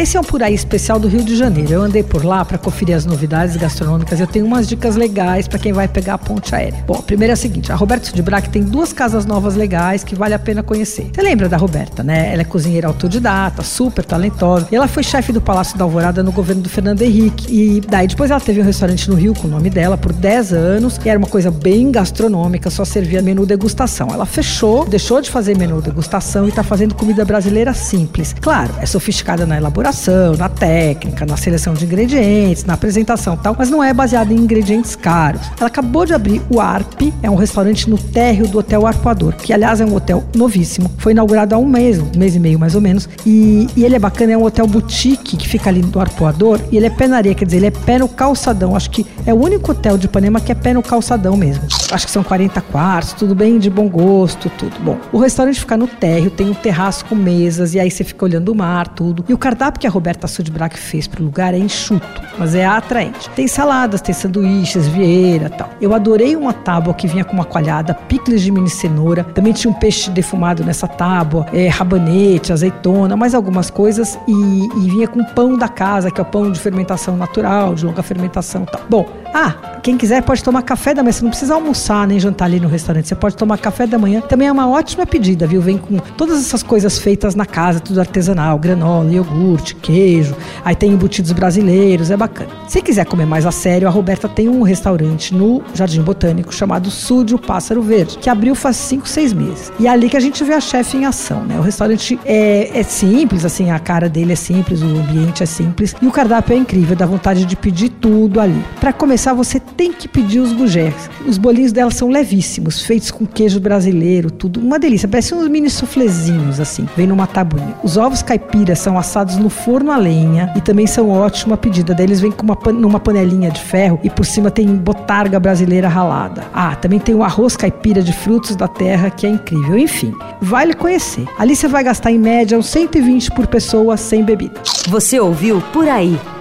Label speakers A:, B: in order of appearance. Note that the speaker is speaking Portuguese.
A: Esse é um por aí especial do Rio de Janeiro. Eu andei por lá para conferir as novidades gastronômicas. Eu tenho umas dicas legais para quem vai pegar a ponte aérea. Bom, a primeira é a seguinte: a Roberta Sudbrack tem duas casas novas legais que vale a pena conhecer. Você lembra da Roberta, né? Ela é cozinheira autodidata, super talentosa. E ela foi chefe do Palácio da Alvorada no governo do Fernando Henrique. E daí depois ela teve um restaurante no Rio com o nome dela por 10 anos. E era uma coisa bem gastronômica, só servia menu degustação. Ela fechou, deixou de fazer menu degustação e está fazendo comida brasileira simples. Claro, é sofisticada na elaboração, na técnica, na seleção de ingredientes, na apresentação tal, mas não é baseada em ingredientes caros. Ela acabou de abrir o ARP, é um restaurante no térreo do Hotel Arpoador, que aliás é um hotel novíssimo. Foi inaugurado há um mês, um mês e meio mais ou menos. E, e ele é bacana, é um hotel boutique que fica ali no Arpoador e ele é pé na areia, quer dizer, ele é pé no calçadão. Acho que é o único hotel de Ipanema que é pé no calçadão mesmo. Acho que são 40 quartos, tudo bem de bom gosto, tudo. Bom, o restaurante fica no térreo, tem um terraço com mesas e aí você fica olhando o mar, tudo. E o cardápio que a Roberta Sudbrack fez pro lugar é enxuto, mas é atraente. Tem saladas, tem sanduíches, vieira tal. Eu adorei uma tábua que vinha com uma coalhada, picles de mini cenoura, também tinha um peixe defumado nessa tábua, é, rabanete, azeitona, mais algumas coisas e, e vinha com pão da casa, que é o pão de fermentação natural, de longa fermentação tal. Bom, ah, quem quiser pode tomar café da manhã, você não precisa almoçar nem jantar ali no restaurante, você pode tomar café da manhã. Também é uma ótima pedida, viu? Vem com todas essas coisas feitas na casa, tudo artesanal, granola, iogurte, queijo, aí tem embutidos brasileiros, é bacana. Se quiser comer mais a sério, a Roberta tem um restaurante no Jardim Botânico chamado Súdio Pássaro Verde, que abriu faz 5, 6 meses. E é ali que a gente vê a chefe em ação, né? O restaurante é, é simples, assim, a cara dele é simples, o ambiente é simples e o cardápio é incrível, dá vontade de pedir tudo ali. Para começar, você tem que pedir os gugés. Os bolinhos dela são levíssimos, feitos com queijo brasileiro, tudo uma delícia. Parece uns mini suflezinhos, assim, vem numa tabuinha. Os ovos caipiras são assados no forno a lenha e também são ótima pedida. Daí eles vêm com uma, numa panelinha de ferro e por cima tem botarga brasileira ralada. Ah, também tem o arroz caipira de frutos da terra, que é incrível. Enfim, vale conhecer. Ali você vai gastar em média uns 120 por pessoa sem bebida.
B: Você ouviu Por Aí.